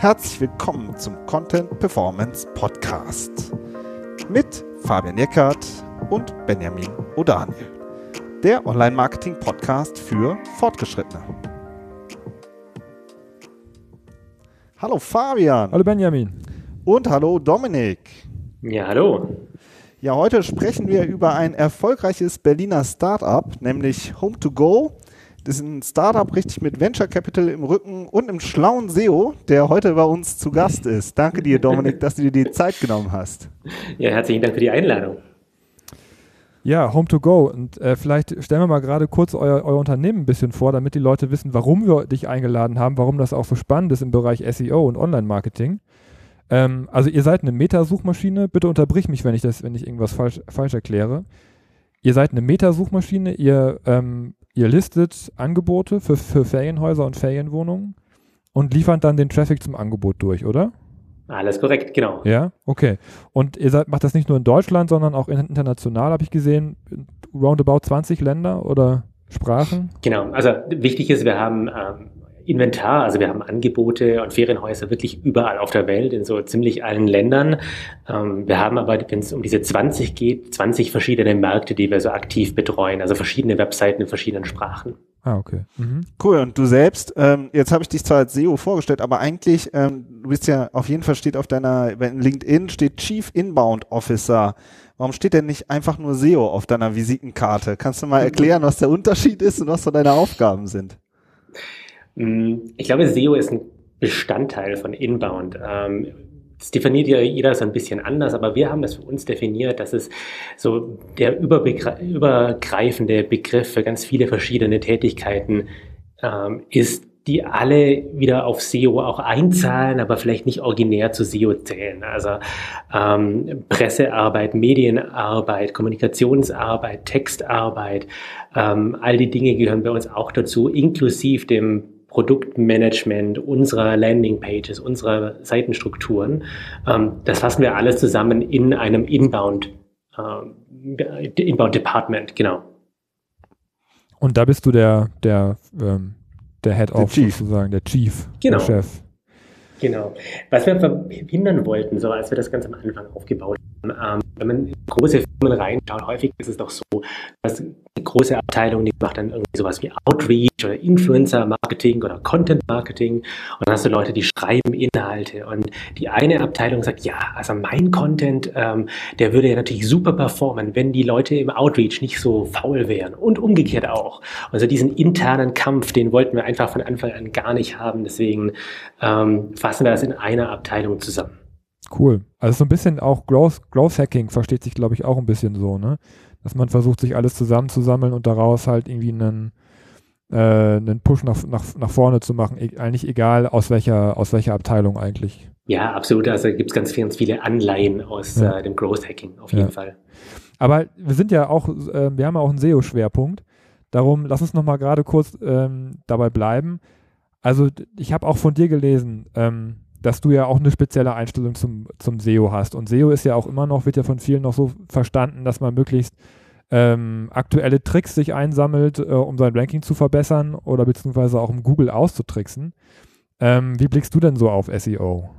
Herzlich willkommen zum Content Performance Podcast mit Fabian Eckert und Benjamin O'Daniel, der Online-Marketing-Podcast für Fortgeschrittene. Hallo Fabian. Hallo Benjamin. Und hallo Dominik. Ja, hallo. Ja, heute sprechen wir über ein erfolgreiches Berliner Startup, nämlich Home2Go. Ist ein Startup richtig mit Venture Capital im Rücken und einem schlauen SEO, der heute bei uns zu Gast ist. Danke dir, Dominik, dass du dir die Zeit genommen hast. Ja, herzlichen Dank für die Einladung. Ja, Home2Go. Und äh, vielleicht stellen wir mal gerade kurz euer, euer Unternehmen ein bisschen vor, damit die Leute wissen, warum wir dich eingeladen haben, warum das auch so spannend ist im Bereich SEO und Online-Marketing. Ähm, also ihr seid eine Meta-Suchmaschine. Bitte unterbrich mich, wenn ich das, wenn ich irgendwas falsch, falsch erkläre. Ihr seid eine Meta-Suchmaschine. Ihr, ähm, ihr listet Angebote für, für Ferienhäuser und Ferienwohnungen und liefert dann den Traffic zum Angebot durch, oder? Alles korrekt, genau. Ja, okay. Und ihr seid, macht das nicht nur in Deutschland, sondern auch international, habe ich gesehen, roundabout 20 Länder oder Sprachen? Genau, also wichtig ist, wir haben ähm, Inventar, also wir haben Angebote und Ferienhäuser wirklich überall auf der Welt, in so ziemlich allen Ländern. Ähm, wir haben aber, wenn es um diese 20 geht, 20 verschiedene Märkte, die wir so aktiv betreuen, also verschiedene Webseiten in verschiedenen Sprachen. Ah, okay. Mhm. Cool. Und du selbst, ähm, jetzt habe ich dich zwar als SEO vorgestellt, aber eigentlich, ähm, du bist ja auf jeden Fall steht auf deiner, wenn LinkedIn steht Chief Inbound Officer. Warum steht denn nicht einfach nur SEO auf deiner Visitenkarte? Kannst du mal erklären, was der Unterschied ist und was so deine Aufgaben sind? Mm, ich glaube, SEO ist ein Bestandteil von Inbound. Das definiert ja jeder so ein bisschen anders, aber wir haben das für uns definiert, dass es so der übergreifende Begriff für ganz viele verschiedene Tätigkeiten ähm, ist, die alle wieder auf SEO auch einzahlen, aber vielleicht nicht originär zu SEO zählen. Also ähm, Pressearbeit, Medienarbeit, Kommunikationsarbeit, Textarbeit, ähm, all die Dinge gehören bei uns auch dazu, inklusive dem Produktmanagement unserer Landingpages, unserer Seitenstrukturen. Ähm, das fassen wir alles zusammen in einem Inbound, äh, Inbound Department, genau. Und da bist du der, der, ähm, der Head of sozusagen, der Chief, genau. der Chef. Genau. Was wir verhindern wollten, so als wir das ganz am Anfang aufgebaut haben, ähm, wenn man in große Firmen reinschaut, häufig ist es doch so, dass die große Abteilung, die macht dann irgendwie sowas wie Outreach oder Influencer-Marketing oder Content-Marketing und dann hast du Leute, die schreiben Inhalte und die eine Abteilung sagt, ja, also mein Content, ähm, der würde ja natürlich super performen, wenn die Leute im Outreach nicht so faul wären und umgekehrt auch. Also diesen internen Kampf, den wollten wir einfach von Anfang an gar nicht haben, deswegen ähm, fassen wir das in einer Abteilung zusammen. Cool. Also so ein bisschen auch Growth, Growth Hacking versteht sich, glaube ich, auch ein bisschen so, ne? Dass man versucht, sich alles zusammenzusammeln und daraus halt irgendwie einen, äh, einen Push nach, nach, nach vorne zu machen. E eigentlich egal aus welcher, aus welcher Abteilung eigentlich. Ja, absolut. Also gibt es ganz, ganz viele Anleihen aus ja. äh, dem Growth Hacking, auf jeden ja. Fall. Aber wir sind ja auch, äh, wir haben ja auch einen SEO-Schwerpunkt. Darum, lass uns nochmal gerade kurz ähm, dabei bleiben. Also ich habe auch von dir gelesen, ähm, dass du ja auch eine spezielle Einstellung zum, zum SEO hast. Und SEO ist ja auch immer noch, wird ja von vielen noch so verstanden, dass man möglichst ähm, aktuelle Tricks sich einsammelt, äh, um sein Ranking zu verbessern oder beziehungsweise auch um Google auszutricksen. Ähm, wie blickst du denn so auf SEO?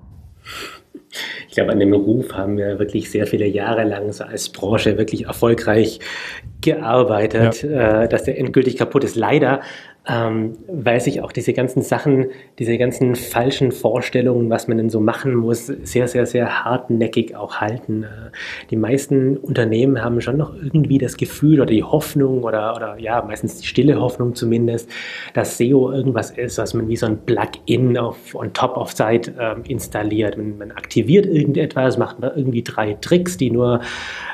Ich glaube, an dem Ruf haben wir wirklich sehr viele Jahre lang so als Branche wirklich erfolgreich gearbeitet, ja. äh, dass der endgültig kaputt ist. Leider ähm, weil sich auch diese ganzen Sachen, diese ganzen falschen Vorstellungen, was man denn so machen muss, sehr, sehr, sehr hartnäckig auch halten. Äh, die meisten Unternehmen haben schon noch irgendwie das Gefühl oder die Hoffnung oder, oder ja, meistens die stille Hoffnung zumindest, dass SEO irgendwas ist, was man wie so ein Plugin auf, on top of Site ähm, installiert. Man, man aktiviert irgendetwas, macht irgendwie drei Tricks, die nur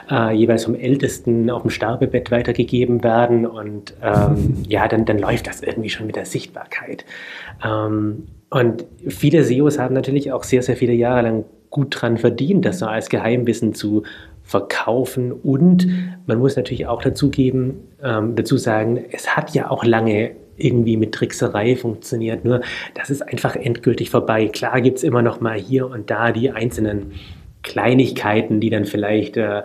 äh, jeweils vom Ältesten auf dem Sterbebett weitergegeben werden und ähm, ja, dann, dann läuft das irgendwie schon mit der Sichtbarkeit. Ähm, und viele SEOs haben natürlich auch sehr, sehr viele Jahre lang gut dran verdient, das so als Geheimwissen zu verkaufen. Und man muss natürlich auch dazu geben, ähm, dazu sagen, es hat ja auch lange irgendwie mit Trickserei funktioniert. Nur das ist einfach endgültig vorbei. Klar gibt es immer noch mal hier und da die einzelnen Kleinigkeiten, die dann vielleicht äh,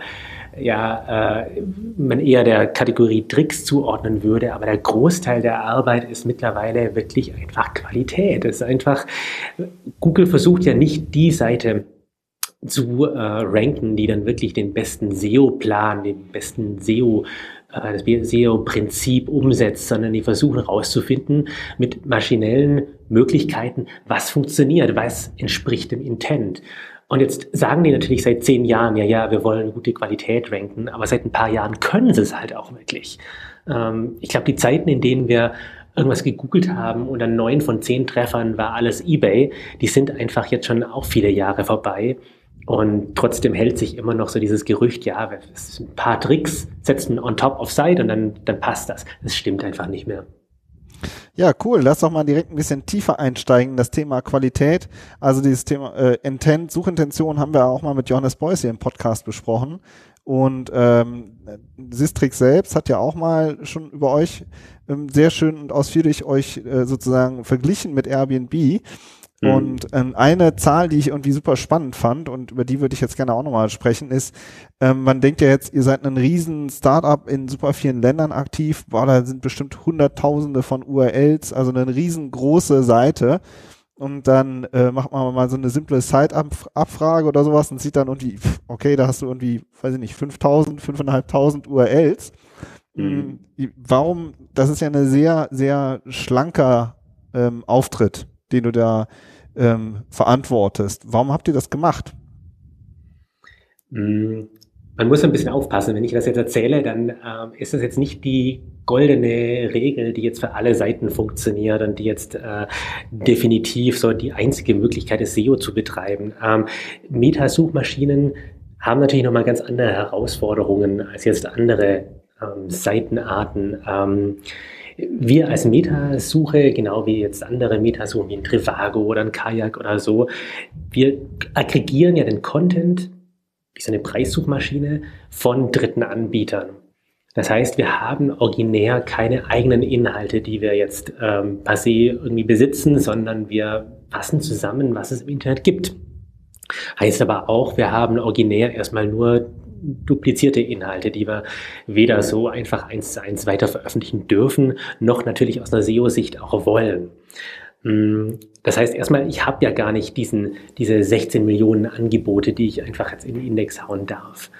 ja, äh, man eher der Kategorie Tricks zuordnen würde, aber der Großteil der Arbeit ist mittlerweile wirklich einfach Qualität. Es ist einfach, Google versucht ja nicht die Seite zu äh, ranken, die dann wirklich den besten SEO-Plan, den besten SEO äh, das SEO-Prinzip umsetzt, sondern die versuchen herauszufinden mit maschinellen Möglichkeiten, was funktioniert, was entspricht dem Intent. Und jetzt sagen die natürlich seit zehn Jahren, ja, ja, wir wollen gute Qualität ranken, aber seit ein paar Jahren können sie es halt auch wirklich. Ähm, ich glaube, die Zeiten, in denen wir irgendwas gegoogelt haben und an neun von zehn Treffern war alles eBay, die sind einfach jetzt schon auch viele Jahre vorbei. Und trotzdem hält sich immer noch so dieses Gerücht, ja, ein paar Tricks setzt man on top of site und dann, dann passt das. Das stimmt einfach nicht mehr. Ja, cool. Lass doch mal direkt ein bisschen tiefer einsteigen, das Thema Qualität. Also dieses Thema äh, Intent, Suchintention haben wir auch mal mit Johannes Beuys hier im Podcast besprochen. Und ähm, Sistrix selbst hat ja auch mal schon über euch ähm, sehr schön und ausführlich euch äh, sozusagen verglichen mit Airbnb. Mhm. Und ähm, eine Zahl, die ich irgendwie super spannend fand und über die würde ich jetzt gerne auch nochmal sprechen, ist, ähm, man denkt ja jetzt, ihr seid ein riesen Startup in super vielen Ländern aktiv, boah, da sind bestimmt Hunderttausende von URLs, also eine riesengroße Seite. Und dann äh, macht man mal so eine simple Site-Abfrage oder sowas und sieht dann irgendwie, okay, da hast du irgendwie, weiß ich nicht, 5000, 5500 URLs. Mhm. Hm, warum, das ist ja eine sehr, sehr schlanker ähm, Auftritt, den du da ähm, verantwortest. Warum habt ihr das gemacht? Mm, man muss ein bisschen aufpassen. Wenn ich das jetzt erzähle, dann ähm, ist das jetzt nicht die goldene Regel, die jetzt für alle Seiten funktioniert und die jetzt äh, definitiv so die einzige Möglichkeit ist, SEO zu betreiben. Ähm, Meta-Suchmaschinen haben natürlich nochmal ganz andere Herausforderungen als jetzt andere ähm, Seitenarten. Ähm, wir als Metasuche, genau wie jetzt andere Metasuchen wie ein Trivago oder ein Kajak oder so, wir aggregieren ja den Content, wie so eine Preissuchmaschine, von dritten Anbietern. Das heißt, wir haben originär keine eigenen Inhalte, die wir jetzt ähm, per se irgendwie besitzen, sondern wir fassen zusammen, was es im Internet gibt. Heißt aber auch, wir haben originär erstmal nur duplizierte Inhalte, die wir weder so einfach eins zu eins weiter veröffentlichen dürfen, noch natürlich aus einer SEO-Sicht auch wollen. Mm, das heißt erstmal, ich habe ja gar nicht diesen, diese 16 Millionen Angebote, die ich einfach jetzt in den Index hauen darf.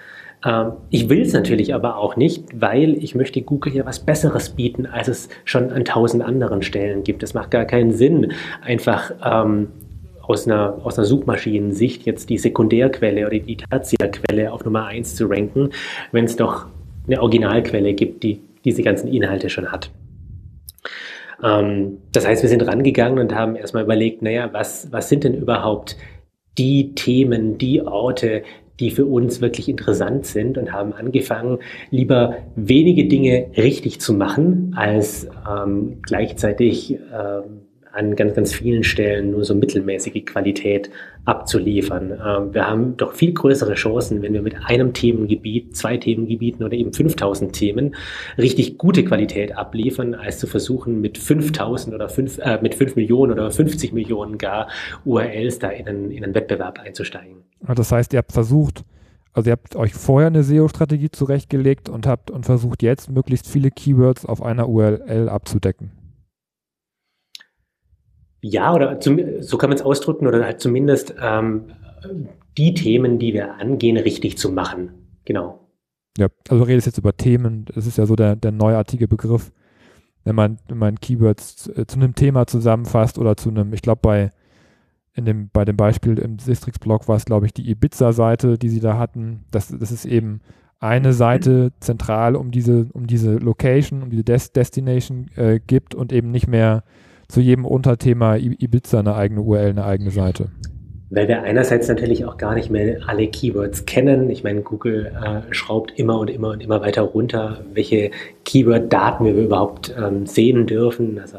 Ähm, ich will es natürlich aber auch nicht, weil ich möchte Google ja was Besseres bieten, als es schon an tausend anderen Stellen gibt. Es macht gar keinen Sinn, einfach ähm, aus einer, aus einer Suchmaschinensicht jetzt die Sekundärquelle oder die Tertiärquelle auf Nummer 1 zu ranken, wenn es doch eine Originalquelle gibt, die diese ganzen Inhalte schon hat. Ähm, das heißt, wir sind rangegangen und haben erstmal überlegt, naja, was, was sind denn überhaupt die Themen, die Orte, die für uns wirklich interessant sind und haben angefangen, lieber wenige Dinge richtig zu machen, als ähm, gleichzeitig ähm, an ganz, ganz vielen Stellen nur so mittelmäßige Qualität abzuliefern. Ähm, wir haben doch viel größere Chancen, wenn wir mit einem Themengebiet, zwei Themengebieten oder eben 5000 Themen richtig gute Qualität abliefern, als zu versuchen, mit 5000 oder 5, äh, mit 5 Millionen oder 50 Millionen gar URLs da in einen, in einen Wettbewerb einzusteigen. Das heißt, ihr habt versucht, also ihr habt euch vorher eine SEO-Strategie zurechtgelegt und habt und versucht jetzt möglichst viele Keywords auf einer URL abzudecken. Ja, oder zum, so kann man es ausdrücken, oder halt zumindest ähm, die Themen, die wir angehen, richtig zu machen. Genau. Ja, also du redest jetzt über Themen, das ist ja so der, der neuartige Begriff, wenn man, wenn man Keywords zu, äh, zu einem Thema zusammenfasst oder zu einem, ich glaube bei in dem, bei dem Beispiel im Sistrix-Blog war es, glaube ich, die Ibiza-Seite, die sie da hatten. Das, das ist eben eine Seite zentral um diese, um diese Location, um diese Des Destination äh, gibt und eben nicht mehr zu jedem Unterthema Ibiza eine eigene URL, eine eigene Seite? Weil wir einerseits natürlich auch gar nicht mehr alle Keywords kennen. Ich meine, Google äh, schraubt immer und immer und immer weiter runter, welche Keyword-Daten wir überhaupt ähm, sehen dürfen. Also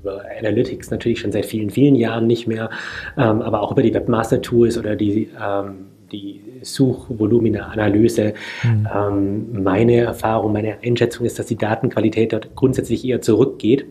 über Analytics natürlich schon seit vielen, vielen Jahren nicht mehr, ähm, aber auch über die Webmaster-Tools oder die, ähm, die Suchvolumina-Analyse. Mhm. Ähm, meine Erfahrung, meine Einschätzung ist, dass die Datenqualität dort grundsätzlich eher zurückgeht.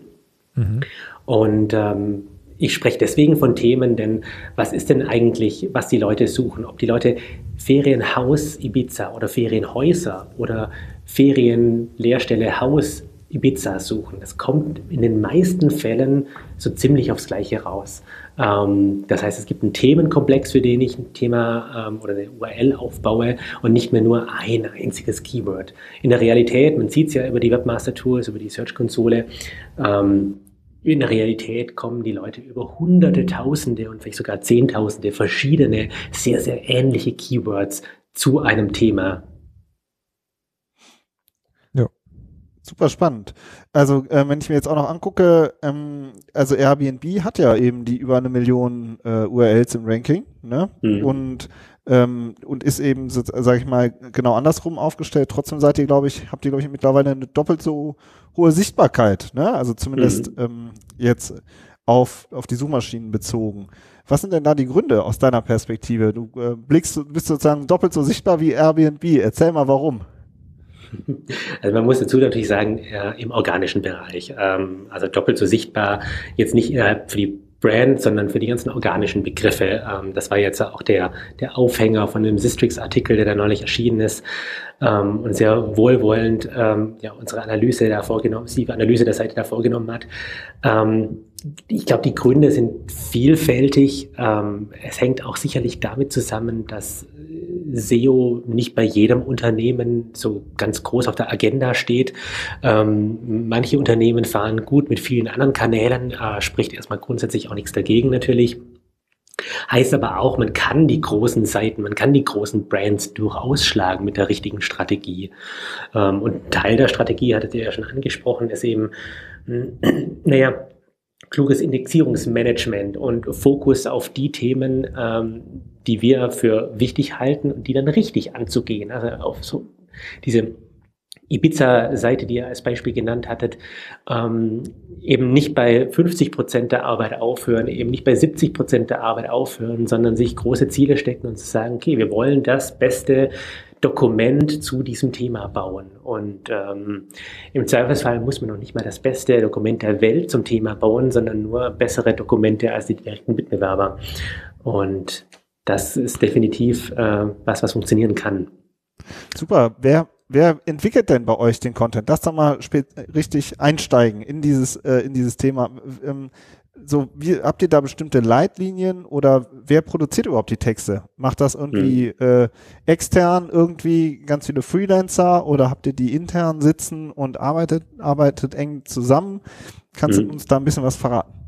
Mhm. Und ähm, ich spreche deswegen von Themen, denn was ist denn eigentlich, was die Leute suchen? Ob die Leute Ferienhaus Ibiza oder Ferienhäuser oder Ferienlehrstelle Haus Ibiza suchen. Das kommt in den meisten Fällen so ziemlich aufs Gleiche raus. Ähm, das heißt, es gibt einen Themenkomplex, für den ich ein Thema ähm, oder eine URL aufbaue und nicht mehr nur ein einziges Keyword. In der Realität, man sieht es ja über die Webmaster Tools, über die Search-Konsole, ähm, in der Realität kommen die Leute über hunderte, tausende und vielleicht sogar zehntausende verschiedene, sehr, sehr ähnliche Keywords zu einem Thema Super spannend. Also äh, wenn ich mir jetzt auch noch angucke, ähm, also Airbnb hat ja eben die über eine Million äh, URLs im Ranking, ne? Mhm. Und ähm, und ist eben, sage ich mal, genau andersrum aufgestellt. Trotzdem seid ihr, glaube ich, habt ihr, glaube ich, mittlerweile eine doppelt so hohe Sichtbarkeit, ne? Also zumindest mhm. ähm, jetzt auf, auf die Suchmaschinen bezogen. Was sind denn da die Gründe aus deiner Perspektive? Du äh, blickst, bist sozusagen doppelt so sichtbar wie Airbnb. Erzähl mal warum. Also man muss dazu natürlich sagen, äh, im organischen Bereich. Ähm, also doppelt so sichtbar, jetzt nicht innerhalb für die Brand, sondern für die ganzen organischen Begriffe. Ähm, das war jetzt auch der, der Aufhänger von dem Sistrix-Artikel, der da neulich erschienen ist ähm, und sehr wohlwollend ähm, ja, unsere Analyse da vorgenommen, die Analyse der Seite da vorgenommen hat. Ähm, ich glaube, die Gründe sind vielfältig. Ähm, es hängt auch sicherlich damit zusammen, dass SEO nicht bei jedem Unternehmen so ganz groß auf der Agenda steht. Ähm, manche Unternehmen fahren gut mit vielen anderen Kanälen, äh, spricht erstmal grundsätzlich auch nichts dagegen natürlich. Heißt aber auch, man kann die großen Seiten, man kann die großen Brands durchaus schlagen mit der richtigen Strategie. Ähm, und Teil der Strategie, hattet ihr ja schon angesprochen, ist eben, naja, kluges Indexierungsmanagement und Fokus auf die Themen, ähm, die wir für wichtig halten und die dann richtig anzugehen. Also auf so diese Ibiza-Seite, die ihr als Beispiel genannt hattet, ähm, eben nicht bei 50 Prozent der Arbeit aufhören, eben nicht bei 70 Prozent der Arbeit aufhören, sondern sich große Ziele stecken und zu sagen, okay, wir wollen das beste Dokument zu diesem Thema bauen. Und ähm, im Zweifelsfall muss man noch nicht mal das beste Dokument der Welt zum Thema bauen, sondern nur bessere Dokumente als die direkten Mitbewerber. Und das ist definitiv äh, was, was funktionieren kann. Super. Wer, wer entwickelt denn bei euch den Content? Lass doch mal richtig einsteigen in dieses, äh, in dieses Thema. Ähm, so, wie, habt ihr da bestimmte Leitlinien oder wer produziert überhaupt die Texte? Macht das irgendwie mhm. äh, extern irgendwie ganz viele Freelancer oder habt ihr die intern sitzen und arbeitet, arbeitet eng zusammen? Kannst mhm. du uns da ein bisschen was verraten?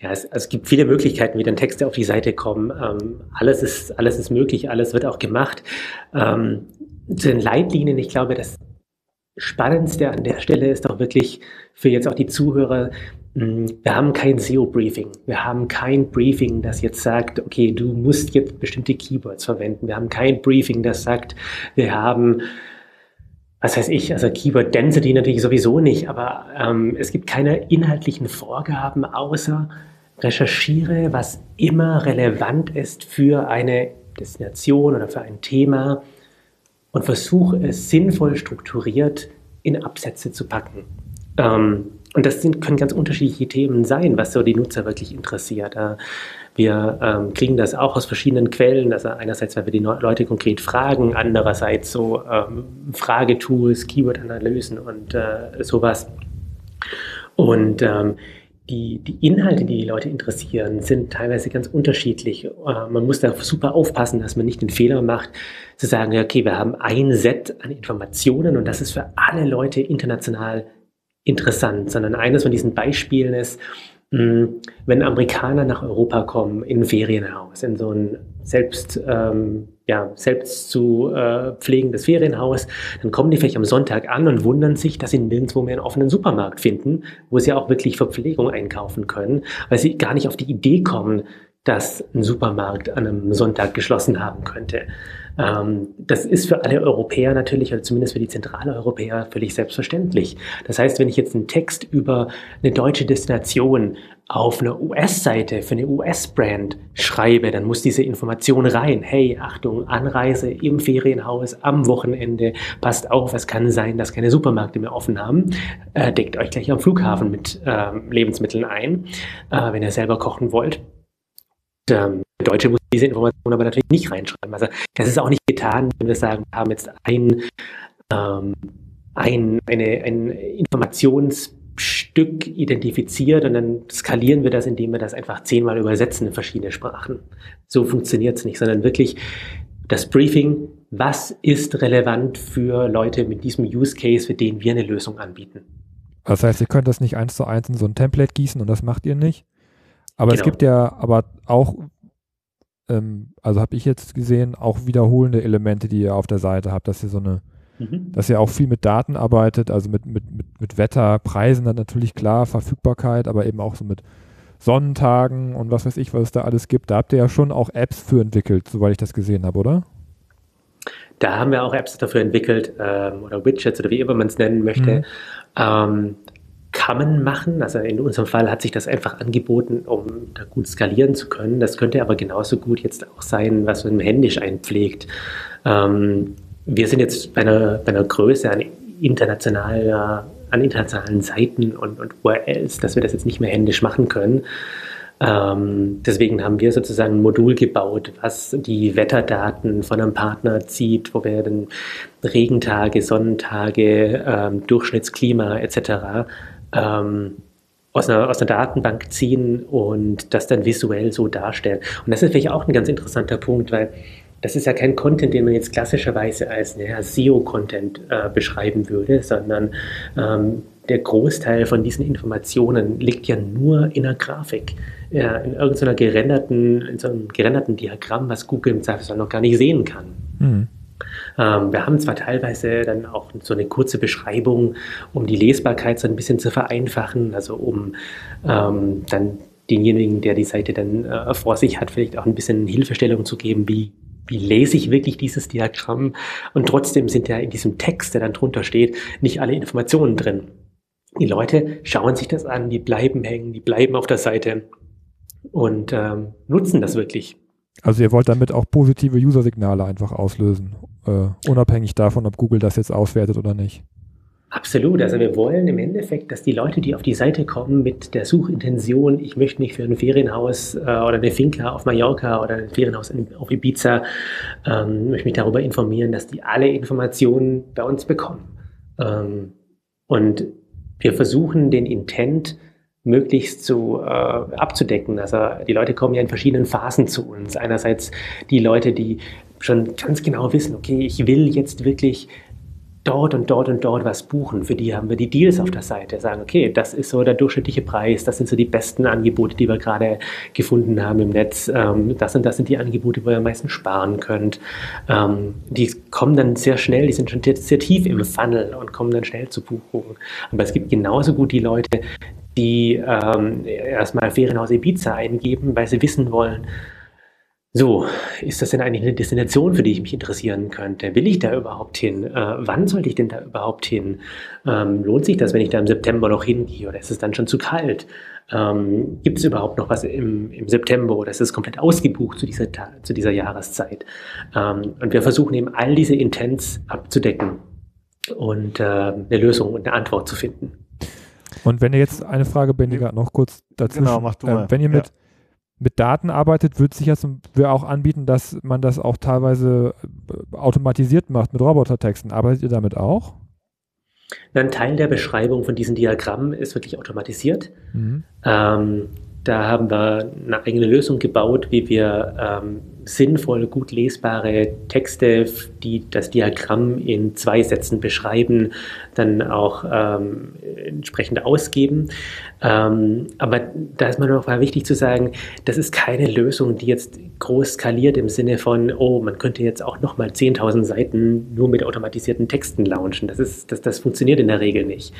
Ja, es, also es gibt viele Möglichkeiten, wie dann Texte auf die Seite kommen. Ähm, alles ist, alles ist möglich, alles wird auch gemacht. Ähm, zu den Leitlinien, ich glaube, das Spannendste an der Stelle ist doch wirklich für jetzt auch die Zuhörer, hm, wir haben kein SEO-Briefing. Wir haben kein Briefing, das jetzt sagt, okay, du musst jetzt bestimmte Keywords verwenden. Wir haben kein Briefing, das sagt, wir haben was heißt ich, also Keyword Density natürlich sowieso nicht, aber ähm, es gibt keine inhaltlichen Vorgaben, außer recherchiere, was immer relevant ist für eine Destination oder für ein Thema und versuche es sinnvoll strukturiert in Absätze zu packen. Ähm, und das sind, können ganz unterschiedliche Themen sein, was so die Nutzer wirklich interessiert. Äh, wir ähm, kriegen das auch aus verschiedenen Quellen. Also einerseits, weil wir die Leute konkret fragen, andererseits so ähm, Fragetools, Keyword-Analysen und äh, sowas. Und ähm, die, die Inhalte, die die Leute interessieren, sind teilweise ganz unterschiedlich. Äh, man muss da super aufpassen, dass man nicht den Fehler macht, zu sagen, okay, wir haben ein Set an Informationen und das ist für alle Leute international interessant, sondern eines von diesen Beispielen ist, wenn Amerikaner nach Europa kommen, in ein Ferienhaus, in so ein selbst, ähm, ja, selbst zu äh, pflegendes Ferienhaus, dann kommen die vielleicht am Sonntag an und wundern sich, dass sie nirgendwo mehr einen offenen Supermarkt finden, wo sie auch wirklich Verpflegung einkaufen können, weil sie gar nicht auf die Idee kommen, dass ein Supermarkt an einem Sonntag geschlossen haben könnte. Ähm, das ist für alle Europäer natürlich, oder zumindest für die Zentraleuropäer, völlig selbstverständlich. Das heißt, wenn ich jetzt einen Text über eine deutsche Destination auf einer US-Seite für eine US-Brand schreibe, dann muss diese Information rein. Hey, Achtung, Anreise im Ferienhaus am Wochenende, passt auf, es kann sein, dass keine Supermärkte mehr offen haben. Äh, deckt euch gleich am Flughafen mit äh, Lebensmitteln ein, äh, wenn ihr selber kochen wollt. Und, ähm, Deutsche muss diese Information aber natürlich nicht reinschreiben. Also das ist auch nicht getan, wenn wir sagen, wir haben jetzt ein, ähm, ein, eine, ein Informationsstück identifiziert und dann skalieren wir das, indem wir das einfach zehnmal übersetzen in verschiedene Sprachen. So funktioniert es nicht, sondern wirklich das Briefing, was ist relevant für Leute mit diesem Use Case, für den wir eine Lösung anbieten. Das heißt, ihr könnt das nicht eins zu eins in so ein Template gießen und das macht ihr nicht? Aber genau. es gibt ja aber auch ähm, also habe ich jetzt gesehen, auch wiederholende Elemente, die ihr auf der Seite habt, dass ihr so eine, mhm. dass ihr auch viel mit Daten arbeitet, also mit, mit, mit, mit Wetter, Preisen dann natürlich klar, Verfügbarkeit, aber eben auch so mit Sonnentagen und was weiß ich, was es da alles gibt. Da habt ihr ja schon auch Apps für entwickelt, soweit ich das gesehen habe, oder? Da haben wir auch Apps dafür entwickelt ähm, oder Widgets oder wie immer man es nennen möchte. Mhm. Ähm, kann man machen. Also in unserem Fall hat sich das einfach angeboten, um da gut skalieren zu können. Das könnte aber genauso gut jetzt auch sein, was man händisch einpflegt. Ähm, wir sind jetzt bei einer, bei einer Größe an internationaler an internationalen Seiten und, und URLs, dass wir das jetzt nicht mehr händisch machen können. Ähm, deswegen haben wir sozusagen ein Modul gebaut, was die Wetterdaten von einem Partner zieht, wo wir dann Regentage, Sonnentage, ähm, Durchschnittsklima etc ähm, aus, einer, aus einer Datenbank ziehen und das dann visuell so darstellen. Und das ist vielleicht auch ein ganz interessanter Punkt, weil das ist ja kein Content, den man jetzt klassischerweise als naja, SEO-Content äh, beschreiben würde, sondern ähm, der Großteil von diesen Informationen liegt ja nur in einer Grafik, ja, in irgendeiner gerenderten, in so einem gerenderten Diagramm, was Google im Zweifelsfall noch gar nicht sehen kann. Ähm, wir haben zwar teilweise dann auch so eine kurze Beschreibung, um die Lesbarkeit so ein bisschen zu vereinfachen, also um ähm, dann denjenigen, der die Seite dann äh, vor sich hat, vielleicht auch ein bisschen Hilfestellung zu geben, wie wie lese ich wirklich dieses Diagramm? Und trotzdem sind ja in diesem Text, der dann drunter steht, nicht alle Informationen drin. Die Leute schauen sich das an, die bleiben hängen, die bleiben auf der Seite und ähm, nutzen das wirklich. Also ihr wollt damit auch positive User-Signale einfach auslösen, äh, unabhängig davon, ob Google das jetzt auswertet oder nicht. Absolut. Also wir wollen im Endeffekt, dass die Leute, die auf die Seite kommen mit der Suchintention, ich möchte mich für ein Ferienhaus äh, oder eine Finca auf Mallorca oder ein Ferienhaus in, auf Ibiza, ähm, möchte mich darüber informieren, dass die alle Informationen bei uns bekommen. Ähm, und wir versuchen den Intent möglichst zu äh, abzudecken. Also die Leute kommen ja in verschiedenen Phasen zu uns. Einerseits die Leute, die schon ganz genau wissen, okay, ich will jetzt wirklich dort und dort und dort was buchen. Für die haben wir die Deals auf der Seite. Sagen, okay, das ist so der durchschnittliche Preis, das sind so die besten Angebote, die wir gerade gefunden haben im Netz. Ähm, das und das sind die Angebote, wo ihr am meisten sparen könnt. Ähm, die kommen dann sehr schnell, die sind schon sehr tief im Funnel und kommen dann schnell zu Buchungen. Aber es gibt genauso gut die Leute, die ähm, erstmal Ferienhaus Ibiza eingeben, weil sie wissen wollen, so, ist das denn eigentlich eine Destination, für die ich mich interessieren könnte? Will ich da überhaupt hin? Äh, wann sollte ich denn da überhaupt hin? Ähm, lohnt sich das, wenn ich da im September noch hingehe oder ist es dann schon zu kalt? Ähm, Gibt es überhaupt noch was im, im September oder ist es komplett ausgebucht zu dieser, zu dieser Jahreszeit? Ähm, und wir versuchen eben all diese Intents abzudecken und äh, eine Lösung und eine Antwort zu finden. Und wenn ihr jetzt eine Frage, Bendiger, noch kurz dazu. Genau, mach du mal. Äh, wenn ihr mit, ja. mit Daten arbeitet, wird sich jetzt auch anbieten, dass man das auch teilweise äh, automatisiert macht mit Robotertexten. Arbeitet ihr damit auch? Ein Teil der Beschreibung von diesen Diagrammen ist wirklich automatisiert. Mhm. Ähm, da haben wir eine eigene Lösung gebaut, wie wir ähm, sinnvoll, gut lesbare Texte, die das Diagramm in zwei Sätzen beschreiben, dann auch ähm, entsprechend ausgeben. Ähm, aber da ist mir noch mal wichtig zu sagen, das ist keine Lösung, die jetzt groß skaliert im Sinne von, oh, man könnte jetzt auch nochmal 10.000 Seiten nur mit automatisierten Texten launchen. Das, ist, das, das funktioniert in der Regel nicht.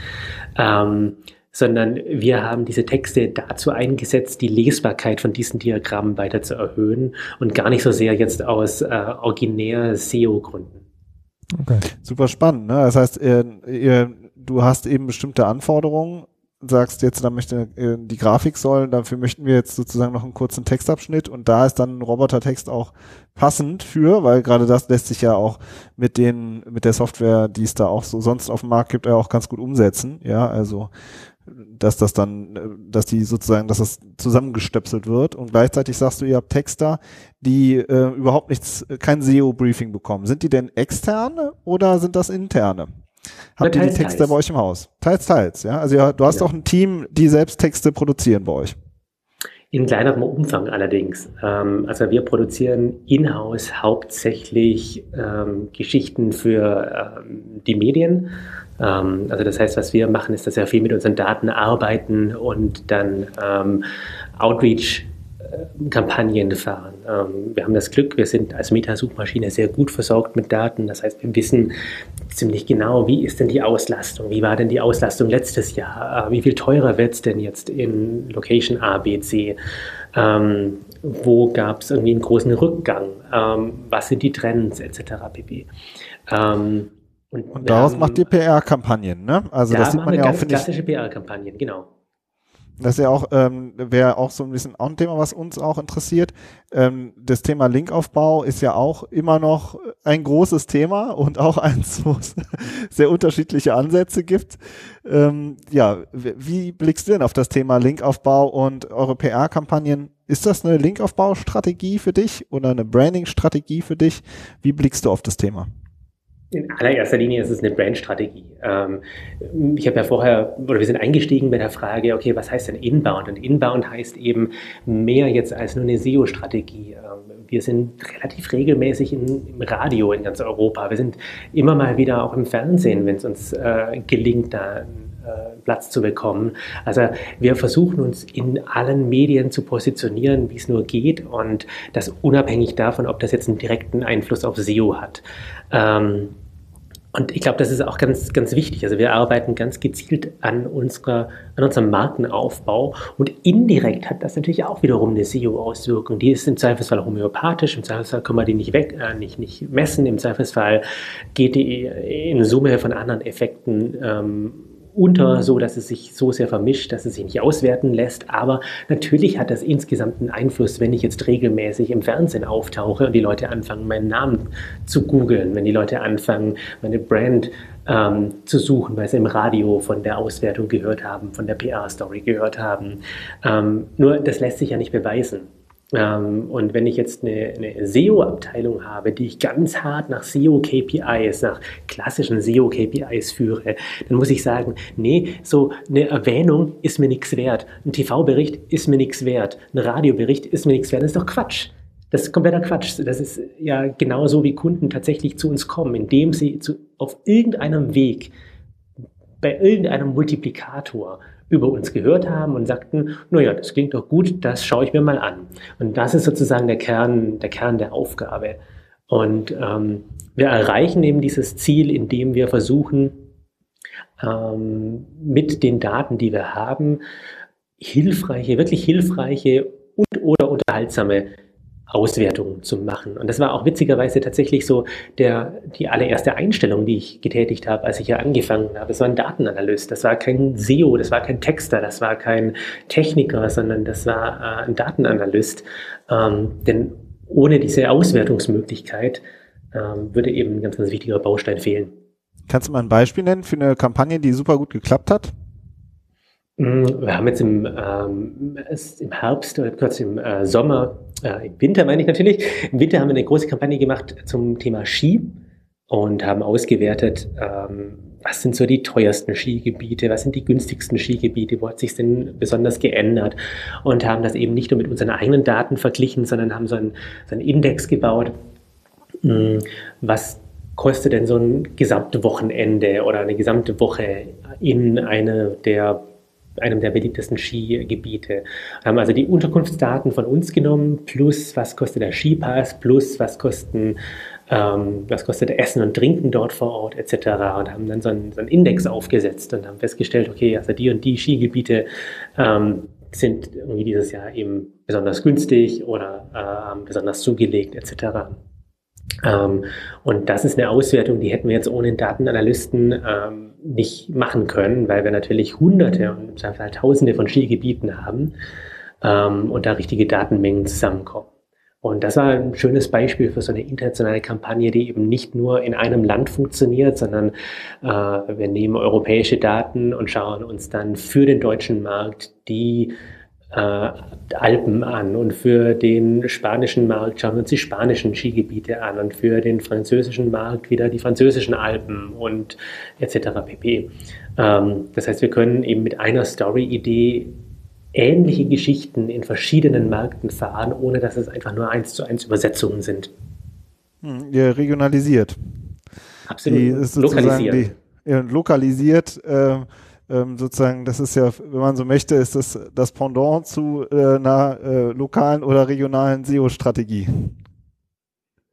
Ähm, sondern wir haben diese Texte dazu eingesetzt, die Lesbarkeit von diesen Diagrammen weiter zu erhöhen und gar nicht so sehr jetzt aus äh, originär SEO-Gründen. Okay. Super spannend. Ne? Das heißt, ihr, ihr, du hast eben bestimmte Anforderungen sagst jetzt, da möchte äh, die Grafik soll, dafür möchten wir jetzt sozusagen noch einen kurzen Textabschnitt und da ist dann Robotertext auch passend für, weil gerade das lässt sich ja auch mit den, mit der Software, die es da auch so sonst auf dem Markt gibt, ja auch ganz gut umsetzen. Ja, also dass das dann, dass die sozusagen, dass das zusammengestöpselt wird und gleichzeitig sagst du, ihr habt Texter, die äh, überhaupt nichts, kein SEO-Briefing bekommen. Sind die denn externe oder sind das interne? Habt ihr die Texte teils. bei euch im Haus? Teils, teils, ja. Also ja, du hast ja. auch ein Team, die selbst Texte produzieren bei euch. In kleinerem Umfang allerdings. Ähm, also wir produzieren in-house hauptsächlich ähm, Geschichten für ähm, die Medien. Ähm, also das heißt, was wir machen, ist, dass wir viel mit unseren Daten arbeiten und dann ähm, Outreach Kampagnen fahren. Ähm, wir haben das Glück, wir sind als Metasuchmaschine sehr gut versorgt mit Daten. Das heißt, wir wissen ziemlich genau, wie ist denn die Auslastung? Wie war denn die Auslastung letztes Jahr? Äh, wie viel teurer wird es denn jetzt in Location A, B, C? Ähm, wo gab es irgendwie einen großen Rückgang? Ähm, was sind die Trends etc. pp. Und, und daraus haben, macht ihr PR-Kampagnen, ne? Also da das sieht man ja auch, finde. Klassische PR-Kampagnen, genau. Das ist ja auch, ähm, wäre auch so ein bisschen auch ein Thema, was uns auch interessiert. Ähm, das Thema Linkaufbau ist ja auch immer noch ein großes Thema und auch eins, wo es sehr unterschiedliche Ansätze gibt. Ähm, ja, wie blickst du denn auf das Thema Linkaufbau und eure PR-Kampagnen? Ist das eine Linkaufbaustrategie für dich oder eine Branding-Strategie für dich? Wie blickst du auf das Thema? In allererster Linie ist es eine Brandstrategie. Ähm, ich habe ja vorher, oder wir sind eingestiegen bei der Frage, okay, was heißt denn Inbound? Und Inbound heißt eben mehr jetzt als nur eine SEO-Strategie. Ähm, wir sind relativ regelmäßig im Radio in ganz Europa. Wir sind immer mal wieder auch im Fernsehen, wenn es uns äh, gelingt, da äh, Platz zu bekommen. Also wir versuchen uns in allen Medien zu positionieren, wie es nur geht und das unabhängig davon, ob das jetzt einen direkten Einfluss auf SEO hat. Ähm, und ich glaube, das ist auch ganz, ganz wichtig. Also wir arbeiten ganz gezielt an, unserer, an unserem Markenaufbau und indirekt hat das natürlich auch wiederum eine SEO-Auswirkung. Die ist im Zweifelsfall homöopathisch, im Zweifelsfall kann man die nicht weg, äh, nicht, nicht messen, im Zweifelsfall geht die in Summe von anderen Effekten ähm, unter, so dass es sich so sehr vermischt, dass es sich nicht auswerten lässt. Aber natürlich hat das insgesamt einen Einfluss, wenn ich jetzt regelmäßig im Fernsehen auftauche und die Leute anfangen, meinen Namen zu googeln, wenn die Leute anfangen, meine Brand ähm, zu suchen, weil sie im Radio von der Auswertung gehört haben, von der PR-Story gehört haben. Ähm, nur das lässt sich ja nicht beweisen. Ähm, und wenn ich jetzt eine, eine SEO-Abteilung habe, die ich ganz hart nach SEO-KPIs, nach klassischen SEO-KPIs führe, dann muss ich sagen, nee, so eine Erwähnung ist mir nichts wert. Ein TV-Bericht ist mir nichts wert. Ein Radiobericht ist mir nichts wert. Das ist doch Quatsch. Das ist kompletter Quatsch. Das ist ja genauso, wie Kunden tatsächlich zu uns kommen, indem sie zu, auf irgendeinem Weg bei irgendeinem Multiplikator über uns gehört haben und sagten, naja, das klingt doch gut, das schaue ich mir mal an. Und das ist sozusagen der Kern, der Kern der Aufgabe. Und ähm, wir erreichen eben dieses Ziel, indem wir versuchen, ähm, mit den Daten, die wir haben, hilfreiche, wirklich hilfreiche und oder unterhaltsame Auswertungen zu machen. Und das war auch witzigerweise tatsächlich so der, die allererste Einstellung, die ich getätigt habe, als ich ja angefangen habe. Das war ein Datenanalyst, das war kein SEO, das war kein Texter, das war kein Techniker, sondern das war äh, ein Datenanalyst. Ähm, denn ohne diese Auswertungsmöglichkeit ähm, würde eben ein ganz, ganz wichtiger Baustein fehlen. Kannst du mal ein Beispiel nennen für eine Kampagne, die super gut geklappt hat? Mm, wir haben jetzt im, ähm, im Herbst oder kurz im äh, Sommer, äh, im Winter meine ich natürlich, im Winter haben wir eine große Kampagne gemacht zum Thema Ski und haben ausgewertet, ähm, was sind so die teuersten Skigebiete, was sind die günstigsten Skigebiete, wo hat sich denn besonders geändert? Und haben das eben nicht nur mit unseren eigenen Daten verglichen, sondern haben so einen, so einen Index gebaut, mh, mm, was kostet denn so ein gesamte Wochenende oder eine gesamte Woche in einer der einem der beliebtesten Skigebiete. Wir haben also die Unterkunftsdaten von uns genommen, plus was kostet der Skipass, plus was kosten ähm, was kostet Essen und Trinken dort vor Ort etc. und haben dann so einen, so einen Index aufgesetzt und haben festgestellt, okay, also die und die Skigebiete ähm, sind irgendwie dieses Jahr eben besonders günstig oder äh, besonders zugelegt etc. Ähm, und das ist eine Auswertung, die hätten wir jetzt ohne Datenanalysten ähm, nicht machen können, weil wir natürlich Hunderte und im Zweifel Tausende von Skigebieten haben ähm, und da richtige Datenmengen zusammenkommen. Und das war ein schönes Beispiel für so eine internationale Kampagne, die eben nicht nur in einem Land funktioniert, sondern äh, wir nehmen europäische Daten und schauen uns dann für den deutschen Markt die äh, Alpen an und für den spanischen Markt schauen wir uns die spanischen Skigebiete an und für den französischen Markt wieder die französischen Alpen und etc. pp. Ähm, das heißt, wir können eben mit einer Story-Idee ähnliche Geschichten in verschiedenen Märkten fahren, ohne dass es einfach nur eins zu eins Übersetzungen sind. Hm, ja, regionalisiert. Absolut. Die ist lokalisiert. Die, ja, lokalisiert. Äh, ähm, sozusagen, das ist ja, wenn man so möchte, ist das das Pendant zu äh, einer äh, lokalen oder regionalen SEO-Strategie.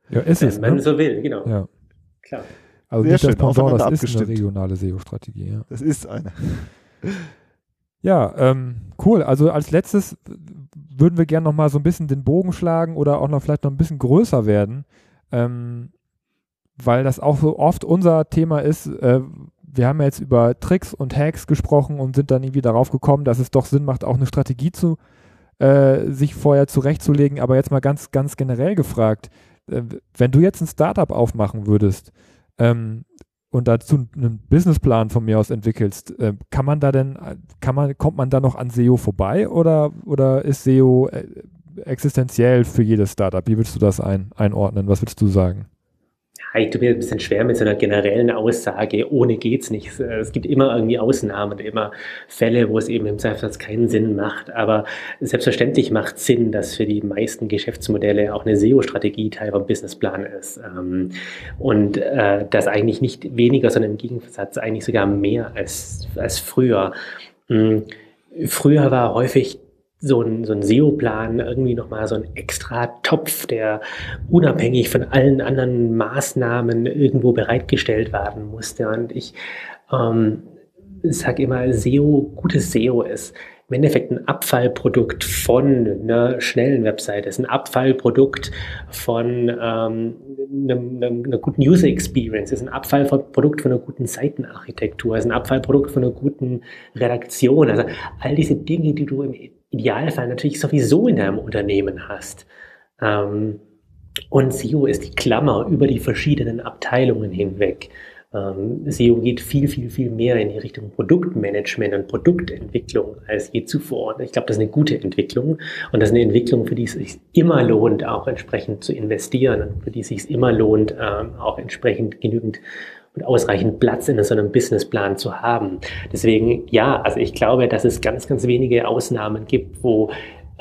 Ja, ist es. Wenn man ne? so will, genau. Ja. Klar. Also Sehr nicht schön, das Pendant, das ist eine regionale SEO-Strategie. Ja. Das ist eine. Ja, ähm, cool. Also als letztes würden wir gerne noch mal so ein bisschen den Bogen schlagen oder auch noch vielleicht noch ein bisschen größer werden, ähm, weil das auch so oft unser Thema ist. Äh, wir haben jetzt über Tricks und Hacks gesprochen und sind dann irgendwie darauf gekommen, dass es doch Sinn macht, auch eine Strategie zu äh, sich vorher zurechtzulegen. Aber jetzt mal ganz, ganz generell gefragt, äh, wenn du jetzt ein Startup aufmachen würdest, ähm, und dazu einen Businessplan von mir aus entwickelst, äh, kann man da denn, kann man, kommt man da noch an SEO vorbei oder, oder ist SEO äh, existenziell für jedes Startup? Wie würdest du das ein, einordnen? Was würdest du sagen? Ich tue mir ein bisschen schwer mit so einer generellen Aussage, ohne geht's nicht. Es gibt immer irgendwie Ausnahmen und immer Fälle, wo es eben im Zweifelsfall keinen Sinn macht. Aber selbstverständlich macht Sinn, dass für die meisten Geschäftsmodelle auch eine SEO-Strategie Teil vom Businessplan ist. Ähm, und äh, das eigentlich nicht weniger, sondern im Gegensatz eigentlich sogar mehr als, als früher. Hm, früher war häufig so ein, so ein SEO-Plan irgendwie nochmal so ein extra Topf, der unabhängig von allen anderen Maßnahmen irgendwo bereitgestellt werden musste. Und ich ähm, sage immer, SEO, gutes SEO ist im Endeffekt ein Abfallprodukt von einer schnellen Webseite, ist ein Abfallprodukt von ähm, einem, einer guten User Experience, ist ein Abfallprodukt von einer guten Seitenarchitektur, ist ein Abfallprodukt von einer guten Redaktion. Also all diese Dinge, die du im Idealfall natürlich sowieso in deinem Unternehmen hast. Ähm, und SEO ist die Klammer über die verschiedenen Abteilungen hinweg. Ähm, SEO geht viel, viel, viel mehr in die Richtung Produktmanagement und Produktentwicklung als je zuvor. Und ich glaube, das ist eine gute Entwicklung und das ist eine Entwicklung, für die es sich immer lohnt, auch entsprechend zu investieren und für die es sich immer lohnt, ähm, auch entsprechend genügend und ausreichend Platz in so einem Businessplan zu haben. Deswegen, ja, also ich glaube, dass es ganz, ganz wenige Ausnahmen gibt, wo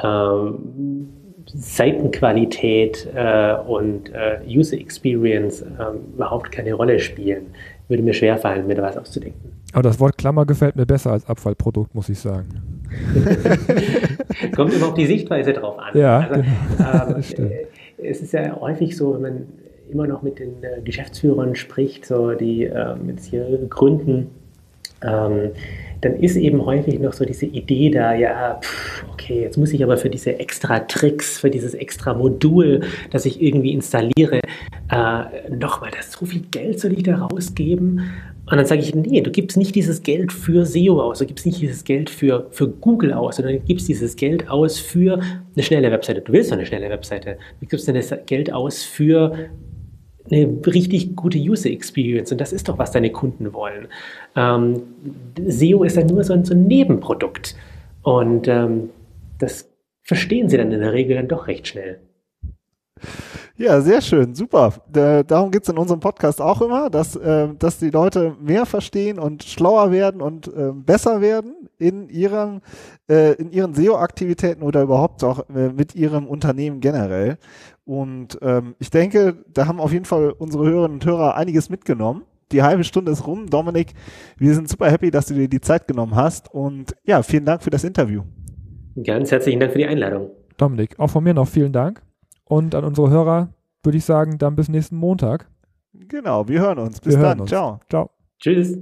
ähm, Seitenqualität äh, und äh, User Experience äh, überhaupt keine Rolle spielen. Würde mir schwerfallen, mir da was auszudenken. Aber das Wort Klammer gefällt mir besser als Abfallprodukt, muss ich sagen. Kommt immer auf die Sichtweise drauf an. Ja, also, genau. ähm, es ist ja häufig so, wenn man immer noch mit den äh, Geschäftsführern spricht, so die äh, jetzt hier gründen, ähm, dann ist eben häufig noch so diese Idee da, ja, pff, okay, jetzt muss ich aber für diese extra Tricks, für dieses extra Modul, das ich irgendwie installiere, äh, nochmal, das so viel Geld soll ich da rausgeben? Und dann sage ich, nee, du gibst nicht dieses Geld für SEO aus, du gibst nicht dieses Geld für, für Google aus, sondern du gibst dieses Geld aus für eine schnelle Webseite. Du willst doch eine schnelle Webseite. Du gibst dann das Geld aus für eine richtig gute User Experience und das ist doch, was deine Kunden wollen. Ähm, SEO ist ja nur so ein, so ein Nebenprodukt und ähm, das verstehen sie dann in der Regel dann doch recht schnell. Ja, sehr schön, super. Da, darum geht's in unserem Podcast auch immer, dass, äh, dass die Leute mehr verstehen und schlauer werden und äh, besser werden in, ihrem, äh, in ihren SEO-Aktivitäten oder überhaupt auch äh, mit ihrem Unternehmen generell. Und ähm, ich denke, da haben auf jeden Fall unsere Hörerinnen und Hörer einiges mitgenommen. Die halbe Stunde ist rum. Dominik, wir sind super happy, dass du dir die Zeit genommen hast. Und ja, vielen Dank für das Interview. Ganz herzlichen Dank für die Einladung. Dominik, auch von mir noch vielen Dank. Und an unsere Hörer würde ich sagen, dann bis nächsten Montag. Genau, wir hören uns. Bis Wir dann. uns. Ciao. Ciao. Tschüss.